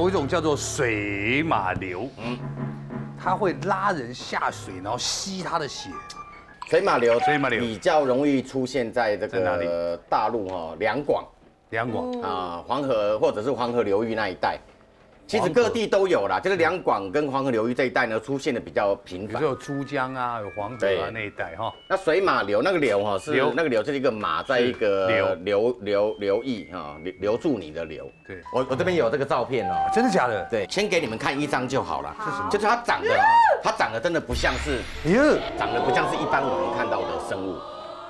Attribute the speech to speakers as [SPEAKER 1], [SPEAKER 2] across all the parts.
[SPEAKER 1] 有一种叫做水马流，嗯，它会拉人下水，然后吸他的血。
[SPEAKER 2] 水马流，
[SPEAKER 1] 水马流。
[SPEAKER 2] 比较容易出现在这个大陆哈两广。
[SPEAKER 1] 两广，
[SPEAKER 2] 啊黄河或者是黄河流域那一带。其实各地都有啦，就是两广跟黄河流域这一带呢，出现的比较频繁
[SPEAKER 1] 比如说。有珠江啊，有黄河啊那一带哈。
[SPEAKER 2] 那水马流那个流哈是
[SPEAKER 1] 流
[SPEAKER 2] 那个流就是一个马在一个
[SPEAKER 1] 流
[SPEAKER 2] 流流流域哈留留住你的流。
[SPEAKER 1] 对
[SPEAKER 2] 我我这边有这个照片哦。
[SPEAKER 1] 真的假的？
[SPEAKER 2] 对，先给你们看一张就好了。
[SPEAKER 3] 是什么
[SPEAKER 2] 就是它长得啊，它长得真的不像是长得不像是一般我们看到的生物，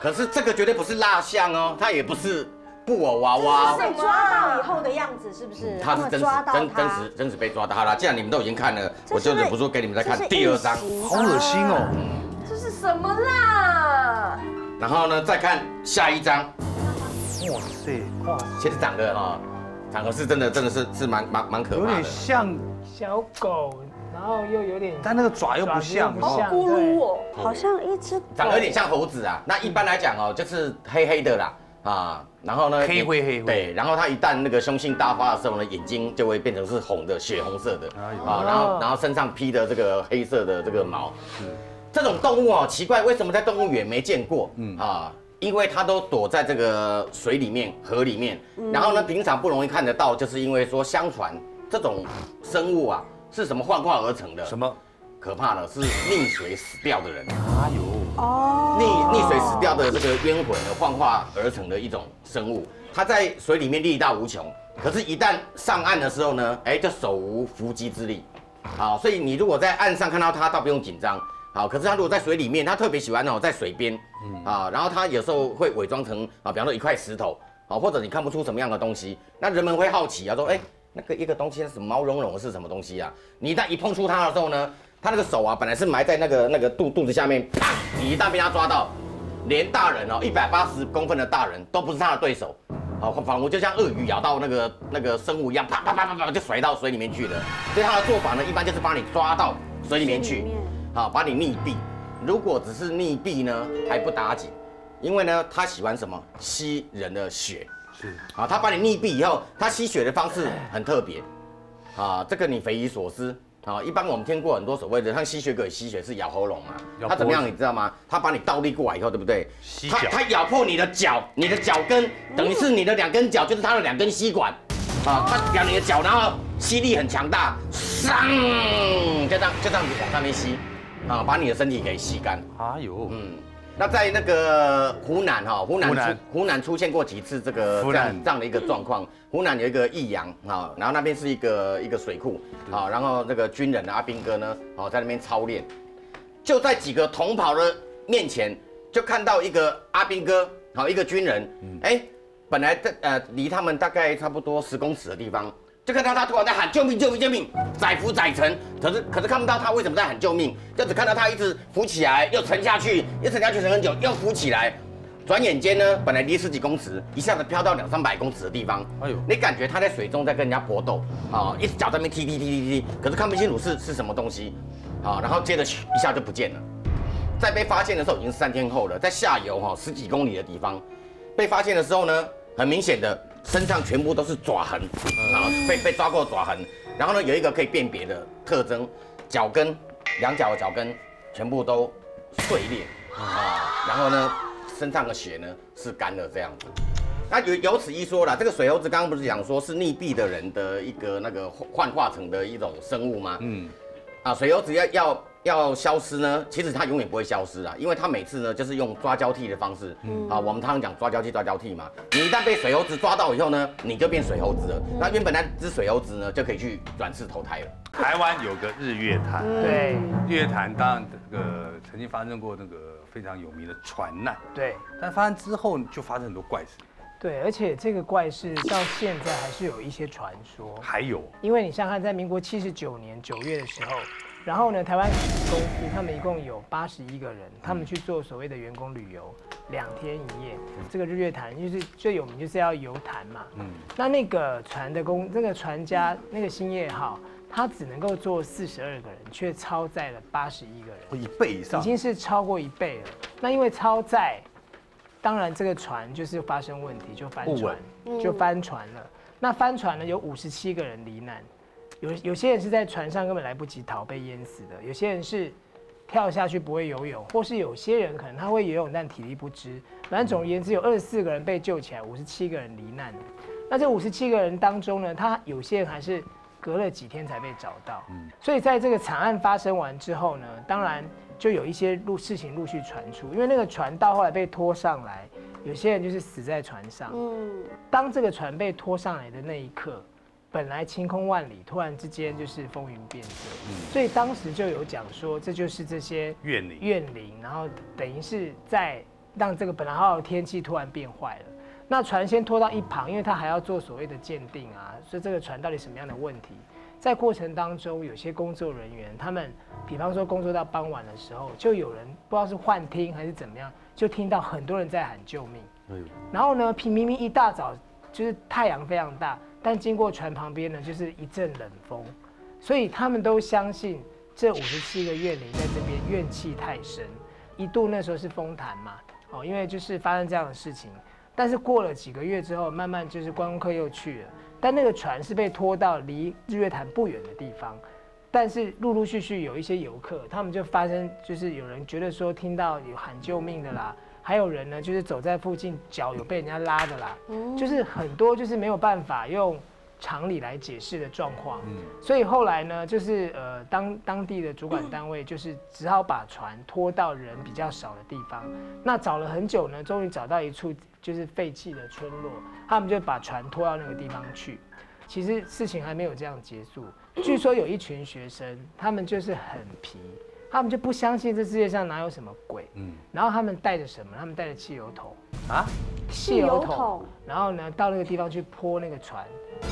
[SPEAKER 2] 可是这个绝对不是蜡像哦，它也不是布偶娃娃。
[SPEAKER 3] 被
[SPEAKER 2] 哦，
[SPEAKER 3] 抓到以后的样子是不是？
[SPEAKER 2] 他是真实
[SPEAKER 3] 抓到
[SPEAKER 2] 真真实真实被抓到。好了，既然你们都已经看了，我就忍不住给你们再看第二张，
[SPEAKER 1] 好恶心哦！
[SPEAKER 4] 这是什么啦？
[SPEAKER 2] 然后呢再看下一张，
[SPEAKER 1] 哇塞，哇，
[SPEAKER 2] 其实长得啊，长得是真的真的是是蛮蛮蛮可
[SPEAKER 1] 有
[SPEAKER 2] 怕的。
[SPEAKER 1] 点像，
[SPEAKER 5] 小狗，然后又有点
[SPEAKER 1] 但那个爪又不像
[SPEAKER 5] 爪子又不像
[SPEAKER 4] 咕噜哦，
[SPEAKER 3] 好像一只
[SPEAKER 2] 长得有点像猴子啊。那一般来讲哦，就是黑黑的啦，啊，然后呢，
[SPEAKER 1] 黑灰黑灰
[SPEAKER 2] 对，然后它一旦那个凶性大发的时候呢，眼睛就会变成是红的，血红色的，
[SPEAKER 1] 哎呦
[SPEAKER 2] 啊，然后然后身上披的这个黑色的这个毛，这种动物哦，奇怪，为什么在动物园没见过？嗯啊。因为它都躲在这个水里面、河里面，然后呢，平常不容易看得到，就是因为说，相传这种生物啊是什么幻化而成的？
[SPEAKER 1] 什么？
[SPEAKER 2] 可怕的是溺水死掉的人。
[SPEAKER 1] 哎呦，
[SPEAKER 3] 哦，
[SPEAKER 2] 溺溺水死掉的这个冤魂呢，幻化而成的一种生物，它在水里面力大无穷，可是，一旦上岸的时候呢，哎，就手无缚鸡之力。好，所以你如果在岸上看到它，倒不用紧张。好，可是它如果在水里面，它特别喜欢哦，在水边，啊，然后它有时候会伪装成啊，比方说一块石头，啊，或者你看不出什么样的东西，那人们会好奇啊，说，哎，那个一个东西是什么毛茸茸的是什么东西啊？你一旦一碰触它的时候呢，它那个手啊，本来是埋在那个那个肚肚子下面，啪，你一旦被他抓到，连大人哦，一百八十公分的大人都不是他的对手，好，仿佛就像鳄鱼咬到那个那个生物一样，啪啪啪啪啪就甩到水里面去了。所以他的做法呢，一般就是把你抓到水里面去，好，把你溺毙。如果只是溺毙呢，还不打紧，因为呢，他喜欢什么？吸人的血。
[SPEAKER 1] 是
[SPEAKER 2] 啊，他把你溺毙以后，他吸血的方式很特别，啊，这个你匪夷所思。啊，一般我们听过很多所谓的像吸血鬼吸血是咬喉咙嘛。
[SPEAKER 1] 咬，
[SPEAKER 2] 他怎么样你知道吗？他把你倒立过来以后，对不对？他他咬破你的脚，你的脚跟等于是你的两根脚就是他的两根吸管，啊，他咬你的脚，然后吸力很强大，上就这样就这样子往上面吸，啊，把你的身体给吸干。
[SPEAKER 1] 哎呦，
[SPEAKER 2] 嗯，那在那个湖南哈，湖南出
[SPEAKER 1] 湖南
[SPEAKER 2] 湖南出现过几次这个这样这样的一个状况。湖南有一个益阳啊，然后那边是一个一个水库啊，然后那个军人阿兵哥呢，哦在那边操练，就在几个同袍的面前，就看到一个阿兵哥，好一个军人，哎，本来在呃离他们大概差不多十公尺的地方。就看到他突然在喊救命救命救命，载浮载沉，可是可是看不到他为什么在喊救命，就只看到他一直浮起来，又沉下去，又沉下去沉很久，又浮起来，转眼间呢，本来离十几公尺，一下子飘到两三百公尺的地方，
[SPEAKER 1] 哎呦，
[SPEAKER 2] 你感觉他在水中在跟人家搏斗啊，一只脚在那边踢踢踢踢踢，可是看不清楚是是什么东西，啊，然后接着一下就不见了。在被发现的时候已经是三天后了，在下游哈十几公里的地方，被发现的时候呢，很明显的身上全部都是爪痕，啊，被被抓过的爪痕。然后呢，有一个可以辨别的特征，脚跟两脚的脚跟全部都碎裂啊，然后呢，身上的血呢是干的这样子。那有有此一说啦，这个水猴子刚刚不是讲说是溺毙的人的一个那个幻化成的一种生物吗？
[SPEAKER 1] 嗯，
[SPEAKER 2] 啊，水猴子要要要消失呢，其实它永远不会消失啊，因为它每次呢就是用抓交替的方式，嗯。啊，我们常常讲抓交替抓交替嘛。你一旦被水猴子抓到以后呢，你就变水猴子了。那原本那只水猴子呢就可以去转世投胎了。
[SPEAKER 1] 台湾有个日月潭，
[SPEAKER 5] 对。
[SPEAKER 1] 日月潭当然这个曾经发生过那个非常有名的船难，
[SPEAKER 5] 对。
[SPEAKER 1] 但发生之后就发生很多怪事，
[SPEAKER 5] 对，而且这个怪事到现在还是有一些传说，
[SPEAKER 1] 还有。
[SPEAKER 5] 因为你想想看，在民国七十九年九月的时候，然后呢，台湾公司他们一共有八十一个人，他们去做所谓的员工旅游，两天一夜。这个日月潭就是最有名，就是要游潭嘛。
[SPEAKER 1] 嗯
[SPEAKER 5] 那那个船的工，那个船家那个兴业号，他只能够坐四十二个人，却超载了八十一个人。
[SPEAKER 1] 哦一倍以上
[SPEAKER 5] 已，经是超过一倍了。那因为超载，当然这个船就是发生问题，就翻船，就翻船了。那翻船呢，有五十七个人罹难，有有些人是在船上根本来不及逃，被淹死的；有些人是跳下去不会游泳，或是有些人可能他会游泳但体力不支。反正总而言之，有二十四个人被救起来，五十七个人罹难。那这五十七个人当中呢，他有些人还是隔了几天才被找到。嗯所以在这个惨案发生完之后呢，当然就有一些陆事情陆续传出，因为那个船到后来被拖上来，有些人就是死在船上。
[SPEAKER 3] 嗯，
[SPEAKER 5] 当这个船被拖上来的那一刻，本来晴空万里，突然之间就是风云变色。所以当时就有讲说，这就是这些
[SPEAKER 1] 怨灵，
[SPEAKER 5] 怨灵，然后等于是在让这个本来好好的天气突然变坏了。那船先拖到一旁，因为他还要做所谓的鉴定啊，所以这个船到底什么样的问题？在过程当中，有些工作人员，他们比方说工作到傍晚的时候，就有人不知道是幻听还是怎么样，就听到很多人在喊救命。然后呢，平明明一大早就是太阳非常大，但经过船旁边呢，就是一阵冷风，所以他们都相信这五十七个怨灵在这边怨气太深，一度那时候是风坛嘛，哦，因为就是发生这样的事情，但是过了几个月之后，慢慢就是观光客又去了，但那个船是被拖到离日月潭不远的地方。但是陆陆续续有一些游客，他们就发生，就是有人觉得说听到有喊救命的啦，还有人呢就是走在附近脚有被人家拉的啦，就是很多就是没有办法用常理来解释的状况。所以后来呢，就是呃当当地的主管 单位就是只好把船拖到人比较少的地方。那找了很久呢，终于找到一处就是废弃的村落，他们就把船拖到那个地方去。其实事情还没有这样结束。据说有一群学生，他们就是很皮，他们就不相信这世界上哪有什么鬼。嗯，然后他们带着什么？他们带着汽油桶
[SPEAKER 1] 啊，
[SPEAKER 5] 汽油桶。然后呢，到那个地方去泼那个船，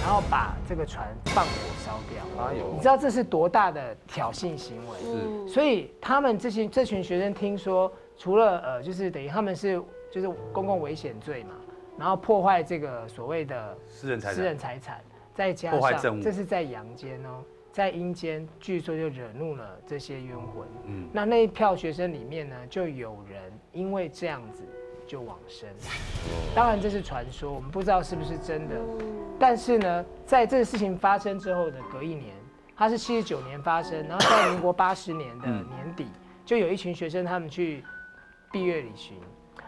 [SPEAKER 5] 然后把这个船放火烧掉。哎呦，你知道这是多大的挑衅行为？是。所以他们这些这群学生听说，除了呃，就是等于他们是就是公共危险罪嘛，然后破坏这个所谓的
[SPEAKER 1] 私人财
[SPEAKER 5] 私人财产。再加上，这是在阳间哦，在阴间，据说就惹怒了这些冤魂。嗯，那那一票学生里面呢，就有人因为这样子就往生。当然这是传说，我们不知道是不是真的。但是呢，在这个事情发生之后的隔一年，它是七十九年发生，然后在民国八十年的年底，就有一群学生他们去毕业旅行，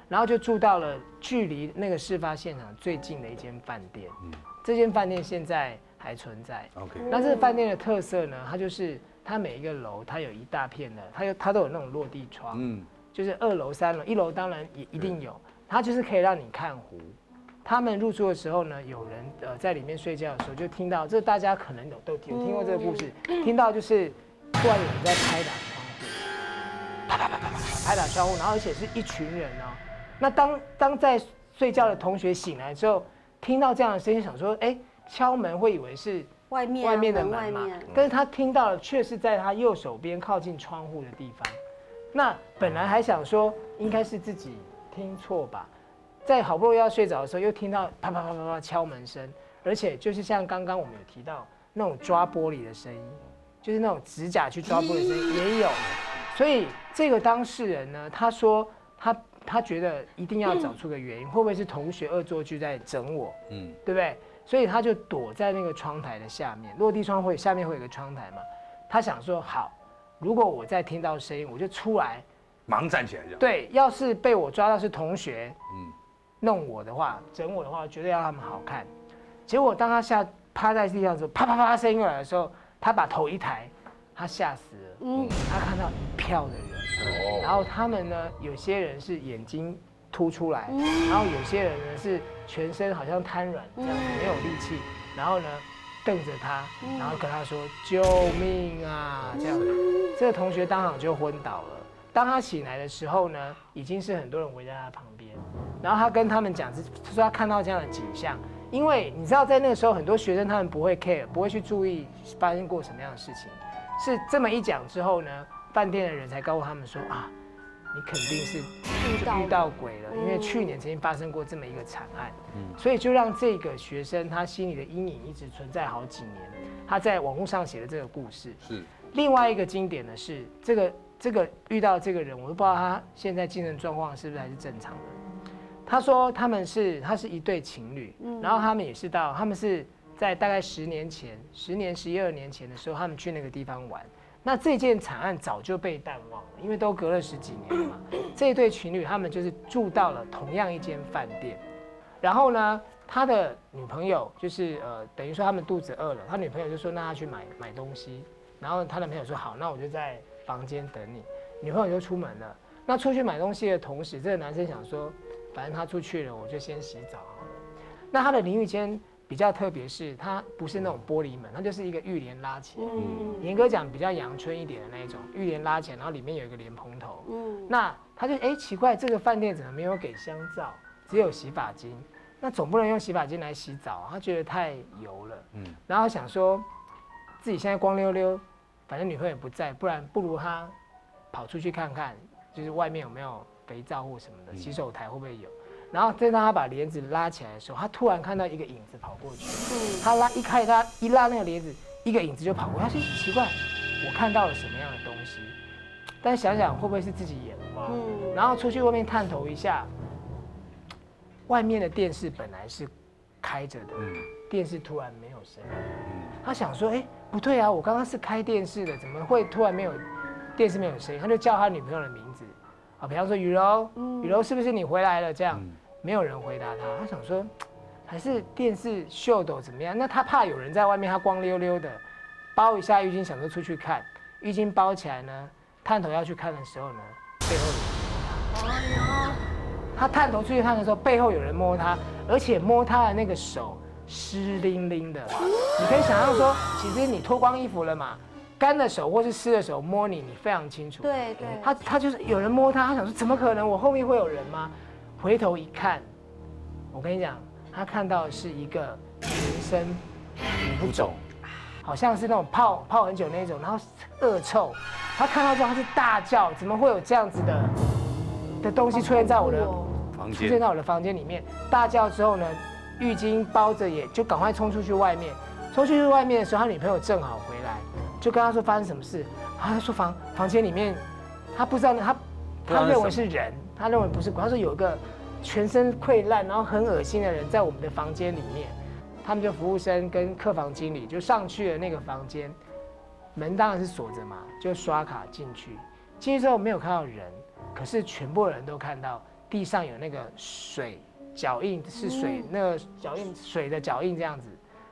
[SPEAKER 5] 然后就住到了距离那个事发现场最近的一间饭店。嗯。这间饭店现在还存在。OK，那这个饭店的特色呢？它就是它每一个楼，它有一大片的，它有它都有那种落地窗。嗯，就是二楼、三楼，一楼当然也一定有。它就是可以让你看湖。他们入住的时候呢，有人呃在里面睡觉的时候，就听到这大家可能有都有听过这个故事，听到就是突然有人在拍打窗户，啪啪啪啪啪拍打窗户，然后而且是一群人哦。那当当在睡觉的同学醒来之后。听到这样的声音，想说，哎，敲门会以为是
[SPEAKER 3] 外面
[SPEAKER 5] 外面的门嘛？但是他听到了，却是在他右手边靠近窗户的地方。那本来还想说，应该是自己听错吧，在好不容易要睡着的时候，又听到啪啪啪啪啪敲门声，而且就是像刚刚我们有提到那种抓玻璃的声音，就是那种指甲去抓玻璃的声音也有。所以这个当事人呢，他说他。他觉得一定要找出个原因，会不会是同学恶作剧在整我？嗯，对不对？所以他就躲在那个窗台的下面，落地窗会下面会有个窗台嘛。他想说，好，如果我再听到声音，我就出来，
[SPEAKER 1] 忙站起来这样。
[SPEAKER 5] 对，要是被我抓到是同学，嗯，弄我的话，整我的话，绝对要他们好看。结果当他下趴在地上时候，啪啪啪声音来的时候，他把头一抬，他吓死了。嗯，他看到一票的人。然后他们呢，有些人是眼睛凸出来，然后有些人呢是全身好像瘫软这样子，没有力气，然后呢瞪着他，然后跟他说救命啊！这样，这个同学当场就昏倒了。当他醒来的时候呢，已经是很多人围在他旁边，然后他跟他们讲，是说他看到这样的景象，因为你知道在那个时候很多学生他们不会 care，不会去注意发生过什么样的事情，是这么一讲之后呢。饭店的人才告诉他们说啊，你肯定是遇到鬼了，因为去年曾经发生过这么一个惨案，所以就让这个学生他心里的阴影一直存在好几年。他在网络上写的这个故事是另外一个经典的是这个这个遇到这个人，我都不知道他现在精神状况是不是还是正常的。他说他们是他是一对情侣，然后他们也是到他们是在大概十年前，十年、十一二年前的时候，他们去那个地方玩。那这件惨案早就被淡忘了，因为都隔了十几年了嘛。这一对情侣他们就是住到了同样一间饭店，然后呢，他的女朋友就是呃，等于说他们肚子饿了，他女朋友就说那他去买买东西，然后他男朋友说好，那我就在房间等你。女朋友就出门了。那出去买东西的同时，这个男生想说，反正他出去了，我就先洗澡好了。那他的淋浴间比较特别，是它不是那种玻璃门，它就是一个浴帘拉起来。
[SPEAKER 3] 嗯
[SPEAKER 5] 严格讲比较阳春一点的那一种，浴帘拉起来，然后里面有一个莲蓬头。
[SPEAKER 3] 嗯，
[SPEAKER 5] 那他就哎、奇怪，这个饭店怎么没有给香皂，只有洗发精？那总不能用洗发精来洗澡啊，他觉得太油了。嗯，然后想说自己现在光溜溜，反正女朋友也不在，不然不如他跑出去看看，就是外面有没有肥皂或什么的，洗手台会不会有？然后再当他把帘子拉起来的时候，他突然看到一个影子跑过去。他拉一开，他一拉那个帘子，一个影子就跑过去。他说奇怪，我看到了什么样的东西？但想想会不会是自己眼花？
[SPEAKER 3] 嗯
[SPEAKER 5] 然后出去外面探头一下，外面的电视本来是开着的，电视突然没有声音。他想说，哎、不对啊，我刚刚是开电视的，怎么会突然没有电视没有声音？他就叫他女朋友的名字，啊，比方说雨柔，雨柔是不是你回来了？这样，没有人回答他。他想说，还是电视秀抖怎么样？那他怕有人在外面，他光溜溜的，包一下浴巾，想说出去看，浴巾包起来呢，探头要去看的时候呢，背后有人摸他。他探头出去看的时候，背后有人摸他，而且摸他的那个手湿淋淋的。你可以想象说，其实你脱光衣服了嘛，干的手或是湿的手摸你，你非常清楚。
[SPEAKER 3] 对对，
[SPEAKER 5] 他他就是有人摸他，他想说怎么可能？我后面会有人吗？回头一看，我跟你讲，他看到的是一个全身
[SPEAKER 1] 不肿，
[SPEAKER 5] 好像是那种泡泡很久那种，然后恶臭。他看到之后，他是大叫：怎么会有这样子的的东西出现在我的
[SPEAKER 1] 房间
[SPEAKER 5] 出现在我的房间里面？大叫之后呢，浴巾包着也就赶快冲出去外面。冲出去外面的时候，他女朋友正好回来，就跟他说发生什么事。然后他说房房间里面，他不知道他他认为是人，他认为不是鬼。他说有一个全身溃烂，然后很恶心的人在我们的房间里面。他们就服务生跟客房经理就上去了那个房间，门当然是锁着嘛，就刷卡进去。进去之后没有看到人，可是全部人都看到地上有那个水脚印，是水、那个脚印水的脚印这样子。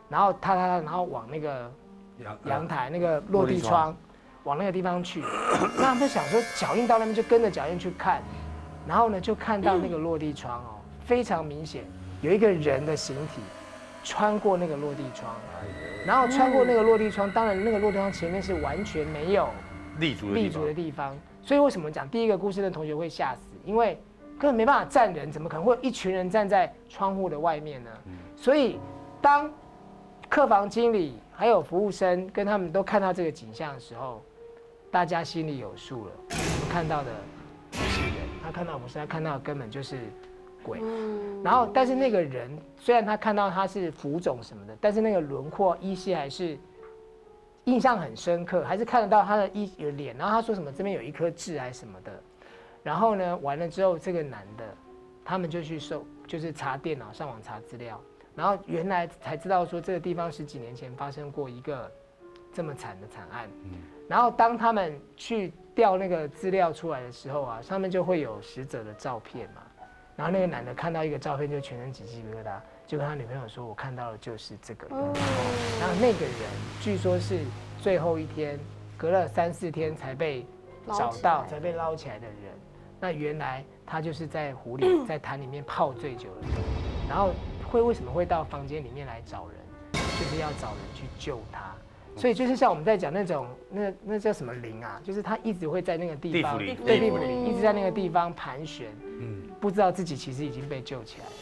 [SPEAKER 5] 然后他他他，然后往那个
[SPEAKER 1] 阳
[SPEAKER 5] 阳台那个落地窗，往那个地方去。那他们想说脚印到那边就跟着脚印去看，然后呢就看到那个落地窗哦，非常明显有一个人的形体穿过那个落地窗，然后穿过那个落地窗，当然那个落地窗前面是完全没有
[SPEAKER 1] 立足
[SPEAKER 5] 立足的，地方。所以为什么讲第一个故事的同学会吓死？因为根本没办法站人，怎么可能会有一群人站在窗户的外面呢？所以当客房经理还有服务生跟他们都看到这个景象的时候，大家心里有数了。我们看到的不是人，他看到的不是，他看到的根本就是鬼。然后，但是那个人虽然他看到他是浮肿什么的，但是那个轮廓依稀还是印象很深刻，还是看得到他的一有脸。然后他说什么这边有一颗痣还是什么的。然后呢，完了之后，这个男的他们就去搜，就是查电脑上网查资料，然后原来才知道说这个地方十几年前发生过一个这么惨的惨案。然后当他们去调那个资料出来的时候啊，上面就会有死者的照片嘛。然后那个男的看到一个照片就全身起鸡皮疙瘩，就跟他女朋友说：“我看到的就是这个人。然后那个人据说是最后一天，隔了三四天才被找到，才被捞起来的人。那原来他就是在湖里，在潭里面泡醉酒的人，然后会为什么会到房间里面来找人，就是要找人去救他。所以就是像我们在讲那种那那叫什么灵啊，就是他一直会在那个地方，
[SPEAKER 1] 地府
[SPEAKER 5] 一直在那个地方盘旋，
[SPEAKER 1] 嗯，
[SPEAKER 5] 不知道自己其实已经被救起来了。